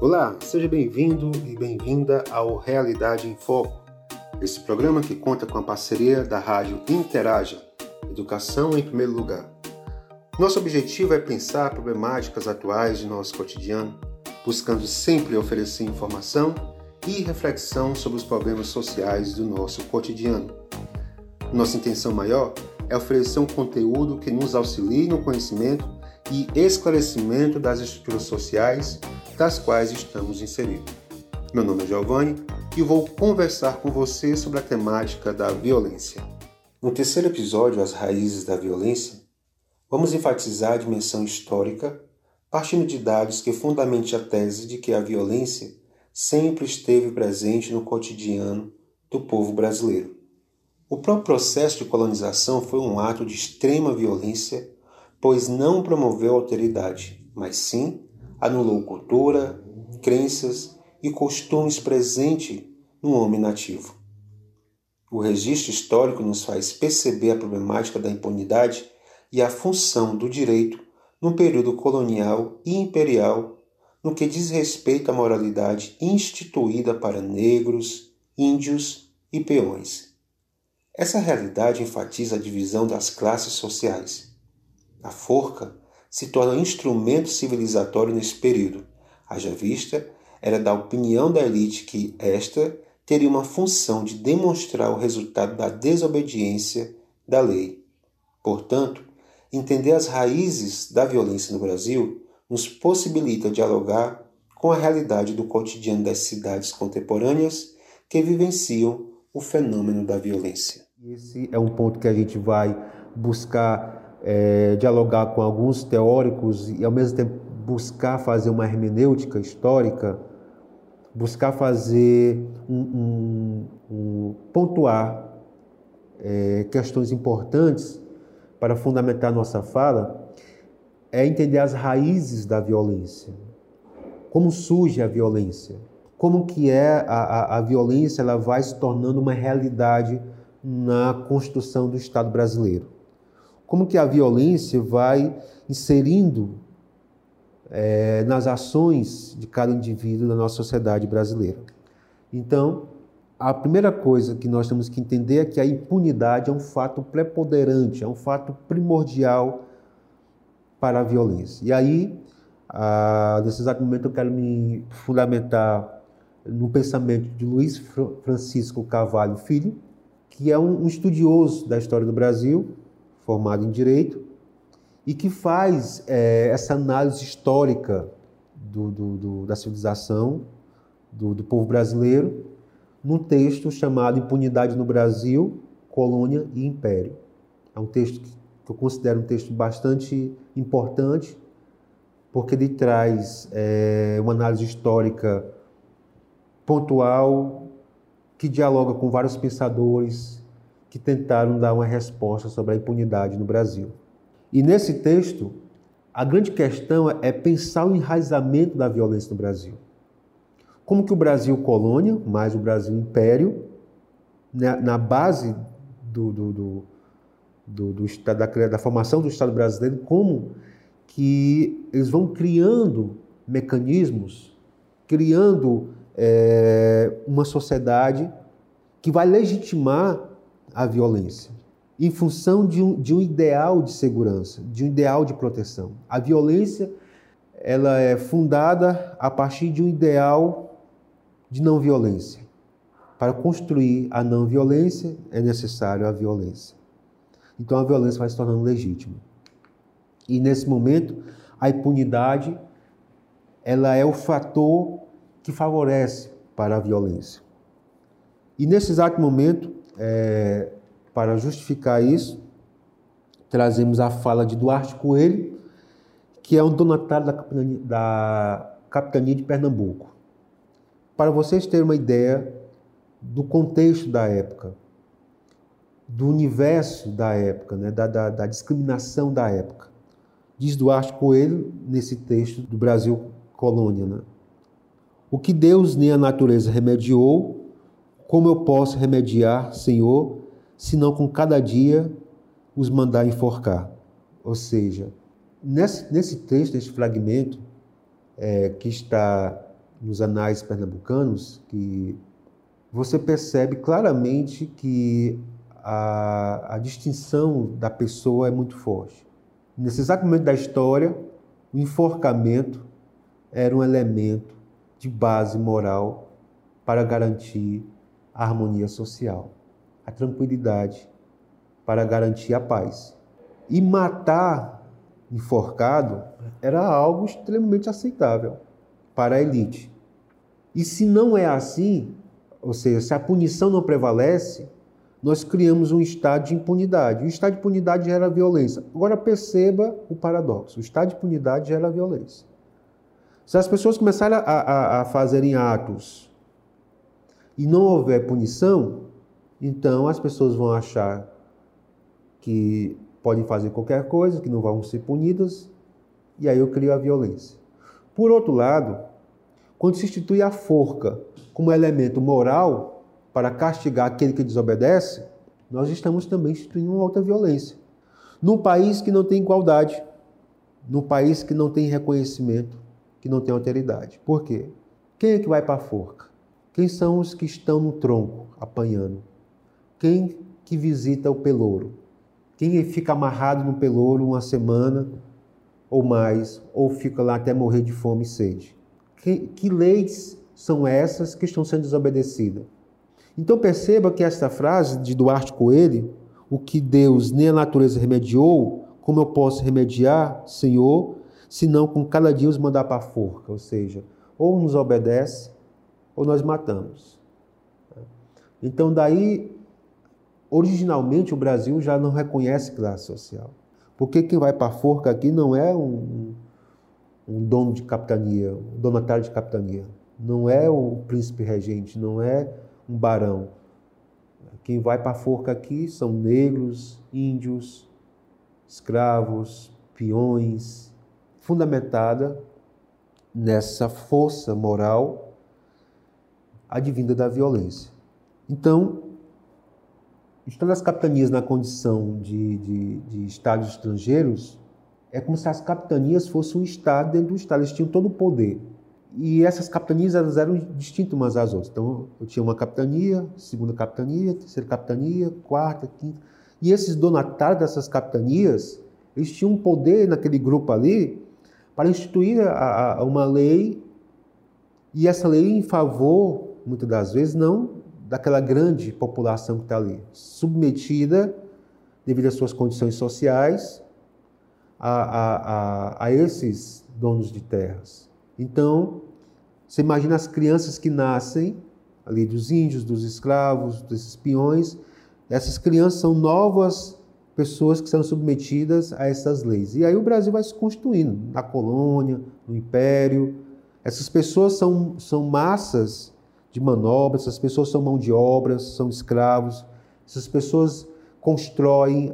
Olá, seja bem-vindo e bem-vinda ao Realidade em Foco, esse programa que conta com a parceria da rádio Interaja, Educação em Primeiro Lugar. Nosso objetivo é pensar problemáticas atuais de nosso cotidiano, buscando sempre oferecer informação e reflexão sobre os problemas sociais do nosso cotidiano. Nossa intenção maior é oferecer um conteúdo que nos auxilie no conhecimento e esclarecimento das estruturas sociais das quais estamos inseridos. Meu nome é Giovanni e vou conversar com você sobre a temática da violência. No terceiro episódio, As Raízes da Violência, vamos enfatizar a dimensão histórica, partindo de dados que fundamentam a tese de que a violência sempre esteve presente no cotidiano do povo brasileiro. O próprio processo de colonização foi um ato de extrema violência, pois não promoveu alteridade, mas sim anulou cultura, crenças e costumes presentes no homem nativo. O registro histórico nos faz perceber a problemática da impunidade e a função do direito no período colonial e imperial no que diz respeito à moralidade instituída para negros, índios e peões. Essa realidade enfatiza a divisão das classes sociais. A forca se torna um instrumento civilizatório nesse período, haja vista era da opinião da elite que esta teria uma função de demonstrar o resultado da desobediência da lei. Portanto, entender as raízes da violência no Brasil nos possibilita dialogar com a realidade do cotidiano das cidades contemporâneas que vivenciam o fenômeno da violência. Esse é um ponto que a gente vai buscar é, dialogar com alguns teóricos e, ao mesmo tempo, buscar fazer uma hermenêutica histórica, buscar fazer um, um, um pontuar é, questões importantes para fundamentar nossa fala, é entender as raízes da violência. Como surge a violência? Como que é a, a, a violência ela vai se tornando uma realidade na construção do Estado brasileiro? Como que a violência vai inserindo é, nas ações de cada indivíduo na nossa sociedade brasileira. Então, a primeira coisa que nós temos que entender é que a impunidade é um fato preponderante, é um fato primordial para a violência. E aí, nesse exato momento, eu quero me fundamentar no pensamento de Luiz Francisco Carvalho Filho, que é um estudioso da história do Brasil, formado em Direito, e que faz é, essa análise histórica do, do, do, da civilização do, povo brasileiro num texto chamado Impunidade no Brasil, Colônia e Império. É um texto que eu considero um texto bastante importante, porque ele traz é, uma análise histórica pontual, que dialoga com vários pensadores que tentaram dar uma resposta sobre a impunidade no Brasil. E nesse texto, a grande questão é pensar o enraizamento da violência no Brasil. Como que o Brasil colônia, mais o Brasil império, né, na base do, do, do, do, do da, da formação do Estado brasileiro, como que eles vão criando mecanismos, criando é, uma sociedade que vai legitimar a violência em função de um, de um ideal de segurança, de um ideal de proteção. A violência ela é fundada a partir de um ideal de não violência. Para construir a não violência é necessário a violência. Então a violência vai se tornando legítima. E nesse momento, a impunidade ela é o fator que favorece para a violência. E nesse exato momento, é, para justificar isso, trazemos a fala de Duarte Coelho, que é um donatário da capitania, da capitania de Pernambuco. Para vocês terem uma ideia do contexto da época, do universo da época, né, da, da, da discriminação da época. Diz Duarte Coelho nesse texto do Brasil Colônia. Né? O que Deus nem a natureza remediou, como eu posso remediar, Senhor, senão com cada dia os mandar enforcar. Ou seja, nesse, nesse texto, nesse fragmento é, que está nos anais pernambucanos que você percebe claramente que a, a distinção da pessoa é muito forte. Nesse exato momento da história, o enforcamento era um elemento de base moral para garantir a harmonia social, a tranquilidade, para garantir a paz. E matar enforcado era algo extremamente aceitável para a elite. E se não é assim, ou seja, se a punição não prevalece, nós criamos um estado de impunidade. O estado de impunidade gera violência. Agora perceba o paradoxo: o estado de impunidade gera violência. Se as pessoas começarem a, a, a fazerem atos e não houver punição, então as pessoas vão achar que podem fazer qualquer coisa, que não vão ser punidas, e aí eu crio a violência. Por outro lado, quando se institui a forca como elemento moral para castigar aquele que desobedece, nós estamos também instituindo uma outra violência. Num país que não tem igualdade, num país que não tem reconhecimento, que não tem alteridade. Por quê? Quem é que vai para a forca? Quem são os que estão no tronco apanhando? Quem que visita o pelouro? Quem fica amarrado no pelouro uma semana ou mais, ou fica lá até morrer de fome e sede? Que, que leis são essas que estão sendo desobedecidas? Então perceba que esta frase de Duarte Coelho, o que Deus nem a natureza remediou, como eu posso remediar, Senhor, senão com cada dia os mandar para a forca? Ou seja, ou nos obedece, ou nós matamos. Então daí, originalmente o Brasil já não reconhece classe social. Porque quem vai para a forca aqui não é um, um dono de capitania, um donatário de capitania. Não é o príncipe regente, não é um barão. Quem vai para a forca aqui são negros, índios, escravos, peões, fundamentada nessa força moral advinda da violência. Então, estando as capitanias na condição de, de, de estados estrangeiros, é como se as capitanias fossem um estado dentro do estado, eles tinham todo o poder. E essas capitanias elas eram distintas umas às outras. Então, eu tinha uma capitania, segunda capitania, terceira capitania, quarta, quinta. E esses donatários dessas capitanias, eles tinham um poder naquele grupo ali para instituir a, a, uma lei, e essa lei em favor, muitas das vezes, não daquela grande população que está ali, submetida, devido às suas condições sociais, a, a, a esses donos de terras. Então, você imagina as crianças que nascem ali dos índios, dos escravos, desses peões. Essas crianças são novas pessoas que são submetidas a essas leis. E aí o Brasil vai se constituindo na colônia, no império. Essas pessoas são, são massas de manobras, essas pessoas são mão de obras, são escravos. Essas pessoas constroem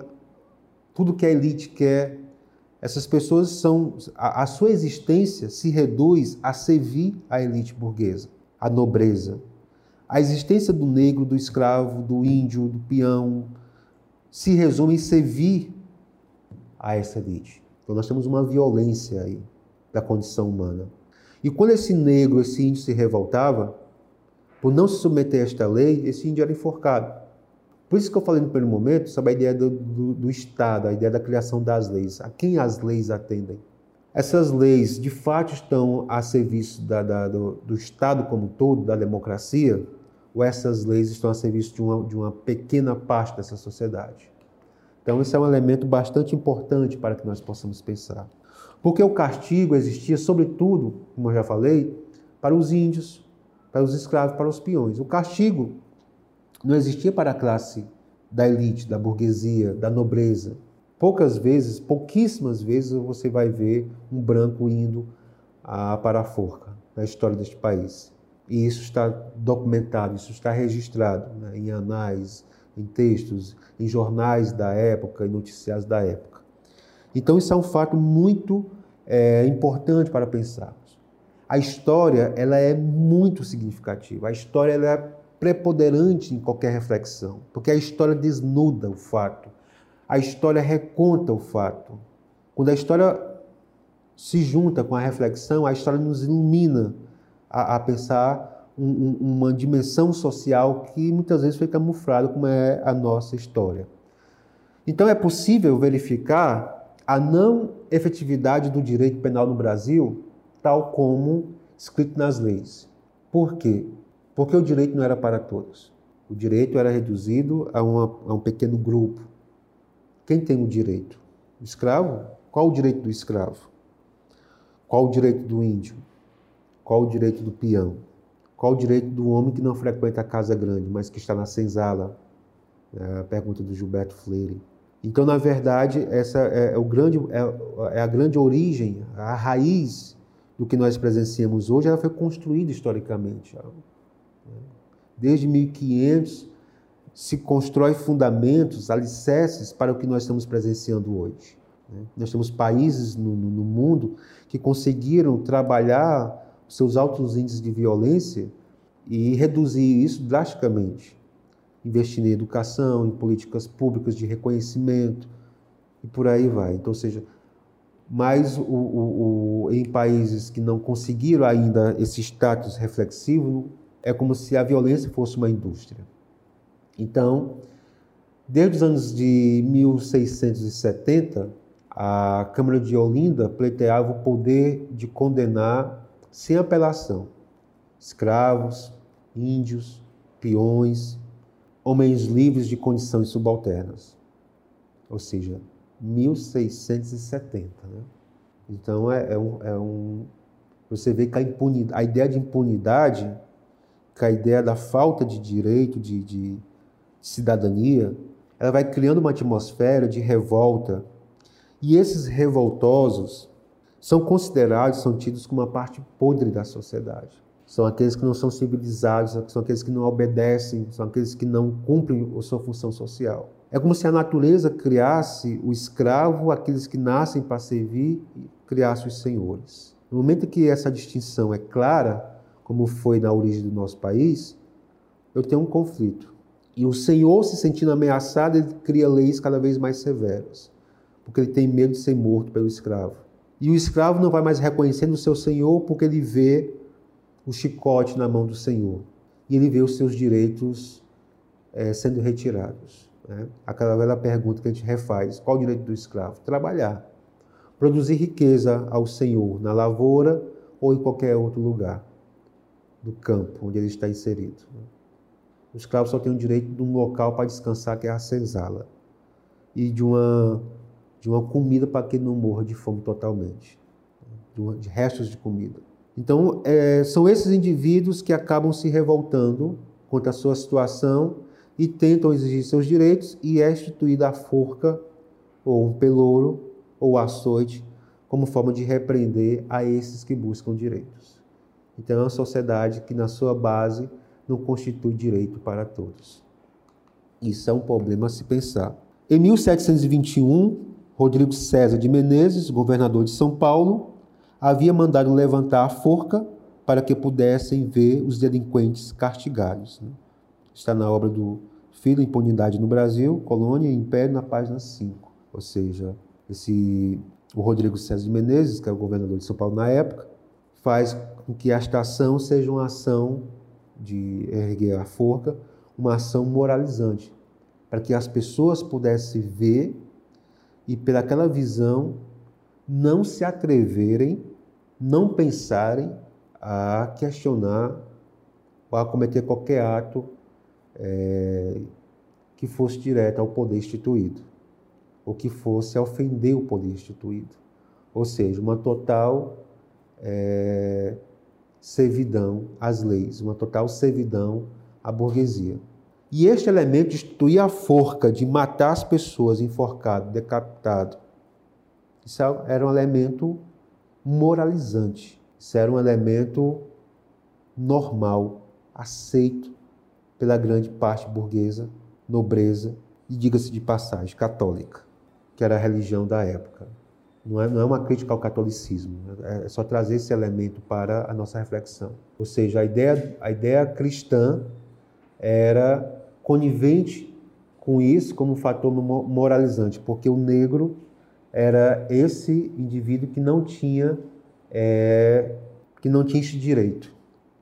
tudo que a elite quer essas pessoas são. A, a sua existência se reduz a servir a elite burguesa, a nobreza. A existência do negro, do escravo, do índio, do peão, se resume em servir a essa elite. Então nós temos uma violência aí da condição humana. E quando esse negro, esse índio se revoltava, por não se submeter a esta lei, esse índio era enforcado. Por isso que eu falei no primeiro momento sobre a ideia do, do, do Estado, a ideia da criação das leis. A quem as leis atendem? Essas leis, de fato, estão a serviço da, da, do, do, Estado como um todo, da democracia, ou essas leis estão a serviço de uma, de uma pequena parte dessa sociedade? Então, esse é um elemento bastante importante para que nós possamos pensar. Porque o castigo existia, sobretudo, como eu já falei, para os índios, para os escravos, para os peões. O castigo não existia para a classe da elite, da burguesia, da nobreza. Poucas vezes, pouquíssimas vezes, você vai ver um branco indo a, para a forca na história deste país. E isso está documentado, isso está registrado né, em anais, em textos, em jornais da época, em noticiários da época. Então, isso é um fato muito é, importante para pensarmos. A história ela é muito significativa. A história ela é preponderante em qualquer reflexão, porque a história desnuda o fato, a história reconta o fato. Quando a história se junta com a reflexão, a história nos ilumina a, a pensar um, um, uma dimensão social que muitas vezes foi camuflada, como é a nossa história. Então é possível verificar a não efetividade do direito penal no Brasil, tal como escrito nas leis. Por quê? Porque o direito não era para todos. O direito era reduzido a, uma, a um pequeno grupo. Quem tem o direito? O escravo? Qual o direito do escravo? Qual o direito do índio? Qual o direito do peão? Qual o direito do homem que não frequenta a casa grande, mas que está na senzala? É a pergunta do Gilberto Freire. Então, na verdade, essa é, é o grande, é, é, a grande origem, a raiz do que nós presenciamos hoje, ela foi construída historicamente. Desde 1500 se constrói fundamentos, alicerces para o que nós estamos presenciando hoje. Nós temos países no, no mundo que conseguiram trabalhar seus altos índices de violência e reduzir isso drasticamente investir em educação, em políticas públicas de reconhecimento e por aí vai. Então, ou seja, mas o, o, o, em países que não conseguiram ainda esse status reflexivo, é como se a violência fosse uma indústria. Então, desde os anos de 1670, a Câmara de Olinda pleiteava o poder de condenar sem apelação escravos, índios, peões, homens livres de condições subalternas. Ou seja, 1670. Né? Então, é, é, um, é, um, Você vê que a, impunidade, a ideia de impunidade, que a ideia da falta de direito, de, de cidadania, ela vai criando uma atmosfera de revolta. E esses revoltosos são considerados, são tidos como uma parte podre da sociedade são aqueles que não são civilizados, são aqueles que não obedecem, são aqueles que não cumprem a sua função social. É como se a natureza criasse o escravo, aqueles que nascem para servir, e criasse os senhores. No momento que essa distinção é clara, como foi na origem do nosso país, eu tenho um conflito. E o senhor, se sentindo ameaçado, ele cria leis cada vez mais severas, porque ele tem medo de ser morto pelo escravo. E o escravo não vai mais reconhecendo o seu senhor porque ele vê o chicote na mão do Senhor e ele vê os seus direitos é, sendo retirados. Né? Aquela velha pergunta que a gente refaz: qual o direito do escravo? Trabalhar, produzir riqueza ao Senhor na lavoura ou em qualquer outro lugar do campo onde ele está inserido. O escravo só tem o direito de um local para descansar, que é a senzala, e de uma, de uma comida para que ele não morra de fome totalmente, de restos de comida. Então, é, são esses indivíduos que acabam se revoltando contra a sua situação e tentam exigir seus direitos e é instituída a forca, ou um pelouro, ou açoite, como forma de repreender a esses que buscam direitos. Então, é uma sociedade que, na sua base, não constitui direito para todos. Isso é um problema a se pensar. Em 1721, Rodrigo César de Menezes, governador de São Paulo, havia mandado levantar a forca para que pudessem ver os delinquentes castigados. Né? Está na obra do Filho Impunidade no Brasil, Colônia e Império, na página 5. Ou seja, esse, o Rodrigo César de Menezes, que é o governador de São Paulo na época, faz com que esta ação seja uma ação de erguer a forca, uma ação moralizante, para que as pessoas pudessem ver e, pelaquela visão, não se atreverem não pensarem a questionar ou a cometer qualquer ato é, que fosse direto ao poder instituído, ou que fosse ofender o poder instituído. Ou seja, uma total é, servidão às leis, uma total servidão à burguesia. E este elemento de instituir a forca, de matar as pessoas enforcado, decapitado, isso era um elemento moralizante. Isso era um elemento normal, aceito pela grande parte burguesa, nobreza e, diga-se de passagem, católica, que era a religião da época. Não é, não é uma crítica ao catolicismo, é só trazer esse elemento para a nossa reflexão. Ou seja, a ideia, a ideia cristã era conivente com isso como um fator moralizante, porque o negro era esse indivíduo que não tinha é, que não tinha esse direito.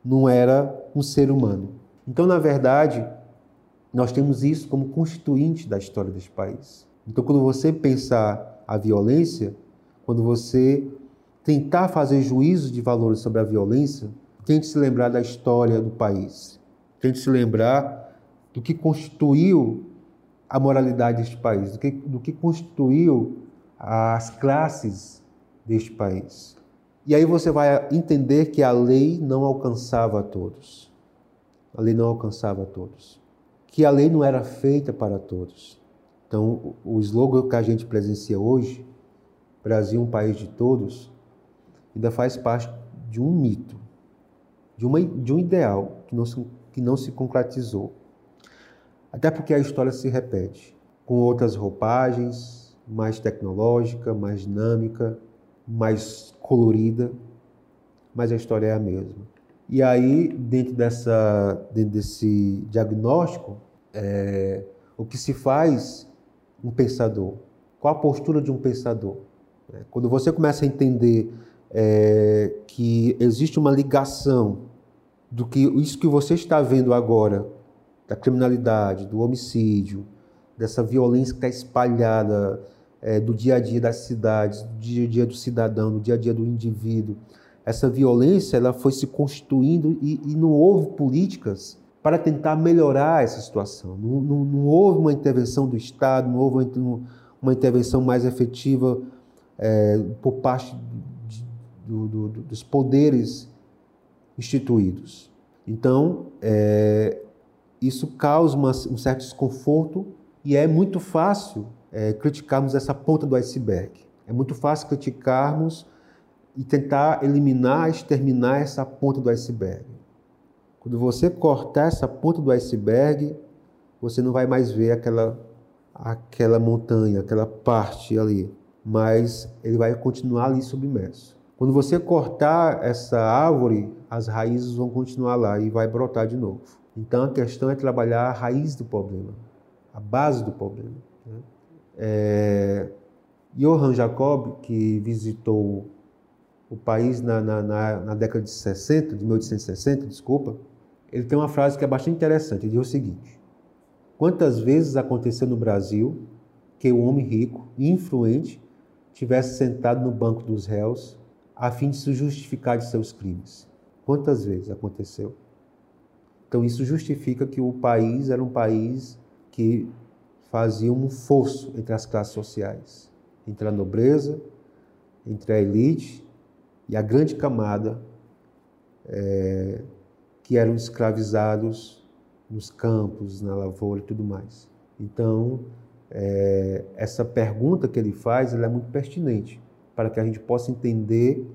não era um ser humano. Então, na verdade, nós temos isso como constituinte da história deste país. Então, quando você pensar a violência, quando você tentar fazer juízo de valores sobre a violência, tente se lembrar da história do país. Tente se lembrar do que constituiu a moralidade deste país, do que, do que constituiu as classes deste país. E aí você vai entender que a lei não alcançava a todos. A lei não alcançava todos. Que a lei não era feita para todos. Então, o slogan que a gente presencia hoje, Brasil um país de todos, ainda faz parte de um mito, de, uma, de um ideal que não, se, que não se concretizou. Até porque a história se repete, com outras roupagens, mais tecnológica, mais dinâmica, mais colorida, mas a história é a mesma. E aí, dentro, dessa, dentro desse diagnóstico, é, o que se faz um pensador? Qual a postura de um pensador? É, quando você começa a entender é, que existe uma ligação do que isso que você está vendo agora, da criminalidade, do homicídio, dessa violência que está espalhada é, do dia a dia das cidades, do dia a dia do cidadão, do dia a dia do indivíduo. Essa violência ela foi se constituindo e, e não houve políticas para tentar melhorar essa situação. Não, não, não houve uma intervenção do Estado, não houve uma, intervenção mais efetiva é, por parte de, do, do, dos poderes instituídos. Então, é, isso causa uma, um certo desconforto e é muito fácil é, criticarmos essa ponta do iceberg. É muito fácil criticarmos e tentar eliminar, exterminar essa ponta do iceberg. Quando você cortar essa ponta do iceberg, você não vai mais ver aquela, aquela montanha, aquela parte ali, mas ele vai continuar ali submerso. Quando você cortar essa árvore, as raízes vão continuar lá e vai brotar de novo. Então a questão é trabalhar a raiz do problema, a base do problema. Né? É, Johann Jacob, que visitou o país na, na, na, na, década de 60, de 1860, desculpa, ele tem uma frase que é bastante interessante. Ele diz o seguinte: Quantas vezes aconteceu no Brasil que o homem rico e influente tivesse sentado no banco dos réus a fim de se justificar de seus crimes? Quantas vezes aconteceu? Então isso justifica que o país era um país que fazia um fosso entre as classes sociais, entre a nobreza, entre a elite e a grande camada é, que eram escravizados nos campos, na lavoura e tudo mais. Então, é, essa pergunta que ele faz é muito pertinente para que a gente possa entender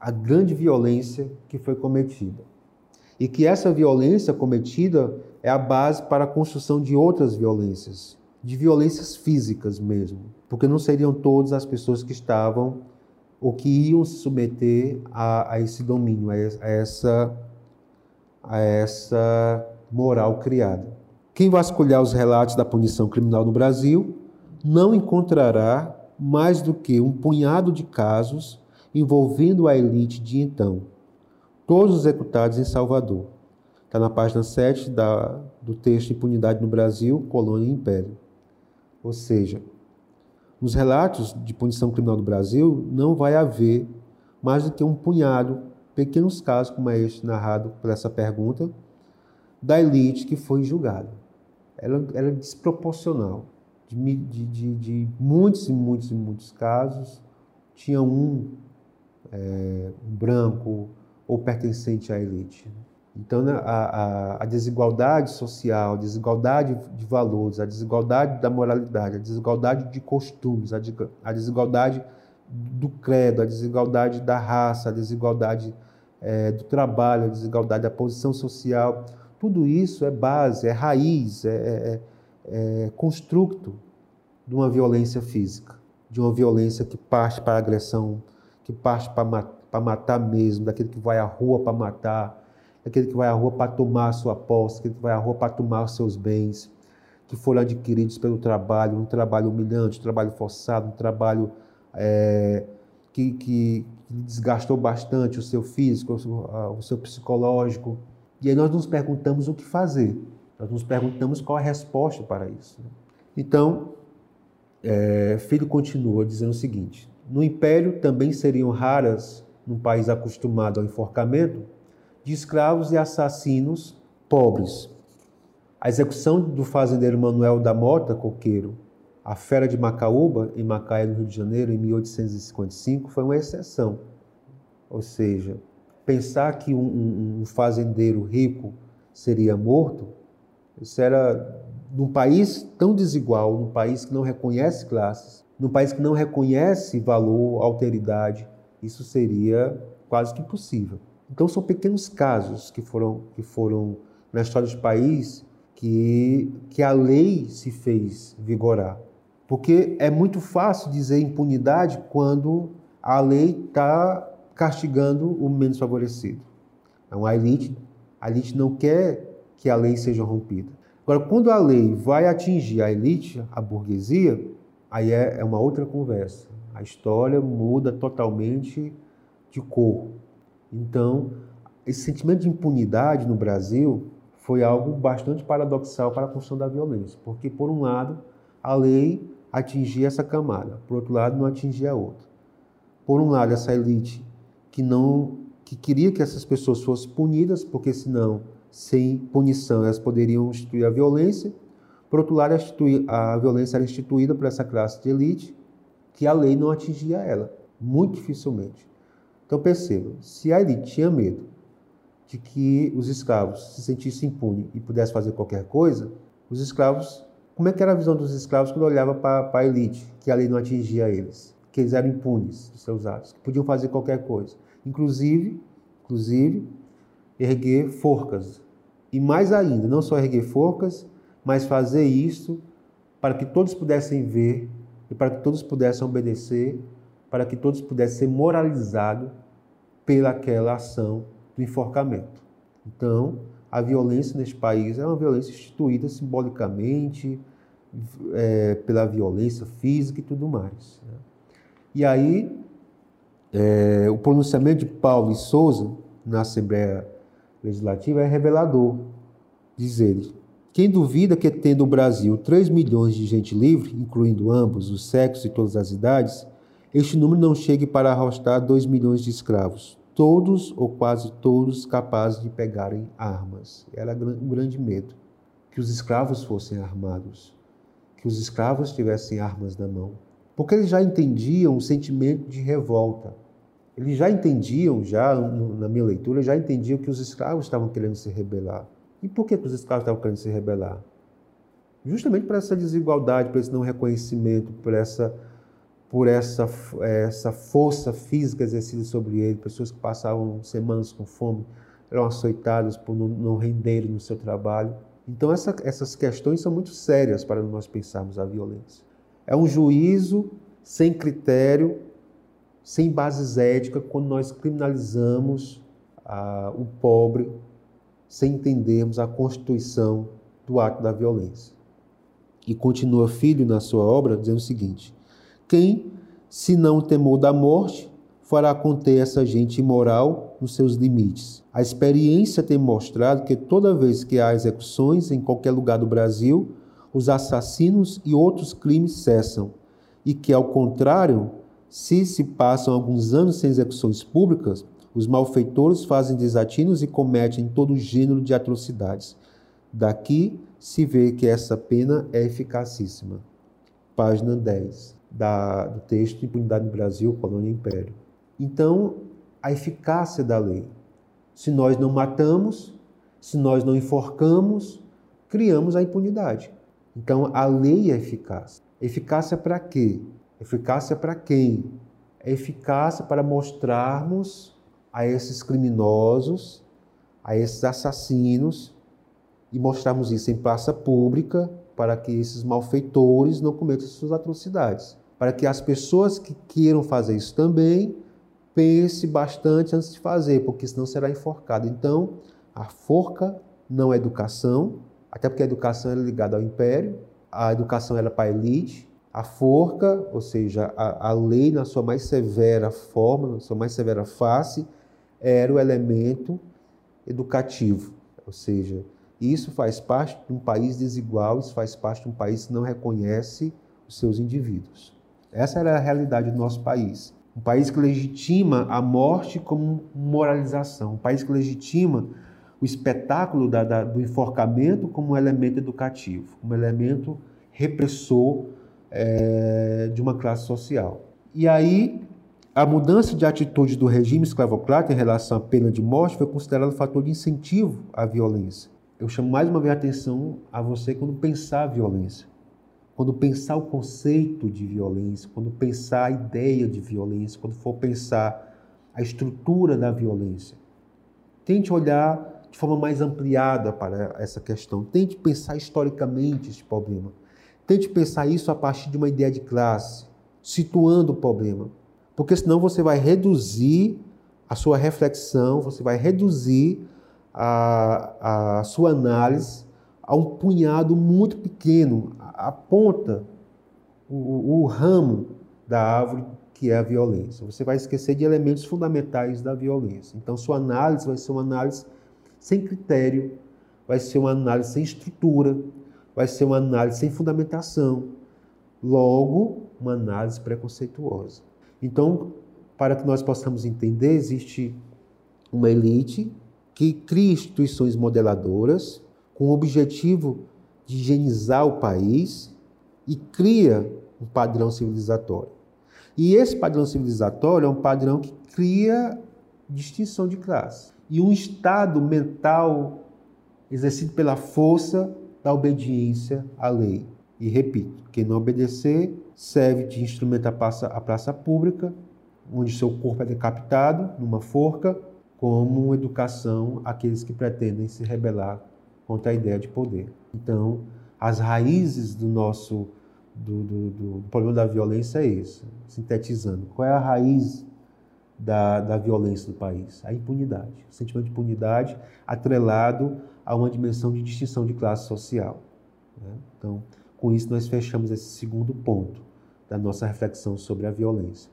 a grande violência que foi cometida. E que essa violência cometida é a base para a construção de outras violências, de violências físicas mesmo, porque não seriam todas as pessoas que estavam ou que iam se submeter a, a esse domínio, a essa, a essa moral criada. Quem vasculhar os relatos da punição criminal no Brasil não encontrará mais do que um punhado de casos envolvendo a elite de então, todos executados em Salvador. Está na página 7 da, do texto Impunidade no Brasil, Colônia e Império. Ou seja, nos relatos de punição criminal do Brasil não vai haver mais do que um punhado, pequenos casos, como é este narrado por essa pergunta, da elite que foi julgada. Ela era desproporcional. De, de, de, de, muitos e muitos e muitos casos, tinha um, é, um branco ou pertencente à elite. Então, né, a, a, a, desigualdade social, a desigualdade de valores, a desigualdade da moralidade, a desigualdade de costumes, a, a desigualdade do credo, a desigualdade da raça, a desigualdade é, do trabalho, a desigualdade da posição social, tudo isso é base, é raiz, é, é, é construto de uma violência física, de uma violência que parte para a agressão, que parte para matar mesmo, daquele que vai à rua para matar aquele que vai à rua para tomar a sua posse, aquele que vai à rua para tomar os seus bens, que foram adquiridos pelo trabalho, um trabalho humilhante, um trabalho forçado, um trabalho é, que, que, desgastou bastante o seu físico, o seu psicológico. E aí nós nos perguntamos o que fazer. Nós nos perguntamos qual a resposta para isso. Né? Então, é, Filho continua dizendo o seguinte: No império também seriam raras, num país acostumado ao enforcamento, de escravos e assassinos pobres. A execução do fazendeiro Manuel da Mota Coqueiro, a fera de Macaúba, em Macaé, no Rio de Janeiro, em 1855, foi uma exceção. Ou seja, pensar que um, um fazendeiro rico seria morto, isso era num país tão desigual, num país que não reconhece classes, num país que não reconhece valor, alteridade, isso seria quase que impossível. Então são pequenos casos que foram que foram na história do país que que a lei se fez vigorar. Porque é muito fácil dizer impunidade quando a lei está castigando o menos favorecido. Então, a elite, a elite não quer que a lei seja rompida. Agora, quando a lei vai atingir a elite, a burguesia, aí é, é uma outra conversa. A história muda totalmente de cor. Então, esse sentimento de impunidade no Brasil foi algo bastante paradoxal para a construção da violência, porque, por um lado, a lei atingia essa camada, por outro lado, não atingia a outra. Por um lado, essa elite que não que queria que essas pessoas fossem punidas, porque senão, sem punição, elas poderiam instituir a violência. Por outro lado, a violência era instituída por essa classe de elite, que a lei não atingia ela, muito dificilmente. Então perceba, se a elite tinha medo de que os escravos se sentissem impunes e pudessem fazer qualquer coisa, os escravos como é que era a visão dos escravos quando olhava para a elite, que a lei não atingia eles, que eles eram impunes dos seus atos, que podiam fazer qualquer coisa, inclusive, inclusive erguer forcas. E mais ainda, não só erguer forcas, mas fazer isso para que todos pudessem ver e para que todos pudessem obedecer, para que todos pudessem ser moralizados pelaquela ação do enforcamento. Então, a violência neste país é uma violência instituída simbolicamente, é, pela violência física e tudo mais. Né? E aí, é, o pronunciamento de Paulo e Souza na Assembleia Legislativa é revelador. Diz ele: quem duvida que, tendo o Brasil 3 milhões de gente livre, incluindo ambos, os sexos e todas as idades, este número não chegue para arrostar 2 milhões de escravos, todos ou quase todos capazes de pegarem armas. Era um grande medo que os escravos fossem armados, que os escravos tivessem armas na mão, porque eles já entendiam o sentimento de revolta. Eles já entendiam, já na minha leitura, já entendiam que os escravos estavam querendo se rebelar. E por que os escravos estavam querendo se rebelar? Justamente por essa desigualdade, por esse não reconhecimento, por essa por essa, essa força física exercida sobre ele, pessoas que passavam semanas com fome, eram açoitadas por não, não renderem no seu trabalho. Então, essa, essas questões são muito sérias para nós pensarmos a violência. É um juízo sem critério, sem bases éticas, quando nós criminalizamos ah, o pobre sem entendermos a constituição do ato da violência. E continua Filho na sua obra dizendo o seguinte: quem, se não o temor da morte, fará conter essa gente imoral nos seus limites? A experiência tem mostrado que toda vez que há execuções em qualquer lugar do Brasil, os assassinos e outros crimes cessam, e que, ao contrário, se se passam alguns anos sem execuções públicas, os malfeitores fazem desatinos e cometem todo gênero de atrocidades. Daqui se vê que essa pena é eficacíssima. Página 10 da, do texto Impunidade no Brasil, Colônia e Império. Então, a eficácia da lei. Se nós não matamos, se nós não enforcamos, criamos a impunidade. Então, a lei é eficaz. Eficácia para quê? Eficácia para quem? É eficácia para mostrarmos a esses criminosos, a esses assassinos, e mostrarmos isso em praça pública para que esses malfeitores não cometam suas atrocidades. Para que as pessoas que queiram fazer isso também pense bastante antes de fazer, porque senão será enforcado. Então, a forca não é educação, até porque a educação era ligada ao império, a educação era para a elite, A forca, ou seja, a, a lei na sua mais severa forma, na sua mais severa face, era o elemento educativo, ou seja, isso faz parte de um país desigual, isso faz parte de um país que não reconhece os seus indivíduos. Essa era a realidade do nosso país. Um país que legitima a morte como moralização, um país que legitima o espetáculo da, da, do enforcamento como um elemento educativo, como um elemento repressor é, de uma classe social. E aí, a mudança de atitude do regime escravocrata em relação à pena de morte foi considerada um fator de incentivo à violência. Eu chamo mais uma vez a atenção a você quando pensar a violência quando pensar o conceito de violência, quando pensar a ideia de violência, quando for pensar a estrutura da violência. Tente olhar de forma mais ampliada para essa questão. Tente pensar historicamente esse problema. Tente pensar isso a partir de uma ideia de classe, situando o problema. Porque senão você vai reduzir a sua reflexão, você vai reduzir a, a sua análise a um punhado muito pequeno, aponta o, o ramo da árvore que é a violência. Você vai esquecer de elementos fundamentais da violência. Então, sua análise vai ser uma análise sem critério, vai ser uma análise sem estrutura, vai ser uma análise sem fundamentação. Logo, uma análise preconceituosa. Então, para que nós possamos entender, existe uma elite que cria instituições modeladoras com o objetivo de higienizar o país e cria um padrão civilizatório. E esse padrão civilizatório é um padrão que cria distinção de classe e um estado mental exercido pela força da obediência à lei. E repito, quem não obedecer serve de instrumento à praça, à praça pública, onde seu corpo é decapitado numa forca, como educação àqueles que pretendem se rebelar contra a ideia de poder. Então, as raízes do nosso do, do, do, problema da violência é isso. Sintetizando, qual é a raiz da, da violência do país? A impunidade. O sentimento de impunidade atrelado a uma dimensão de distinção de classe social. Né? Então, com isso, nós fechamos esse segundo ponto da nossa reflexão sobre a violência.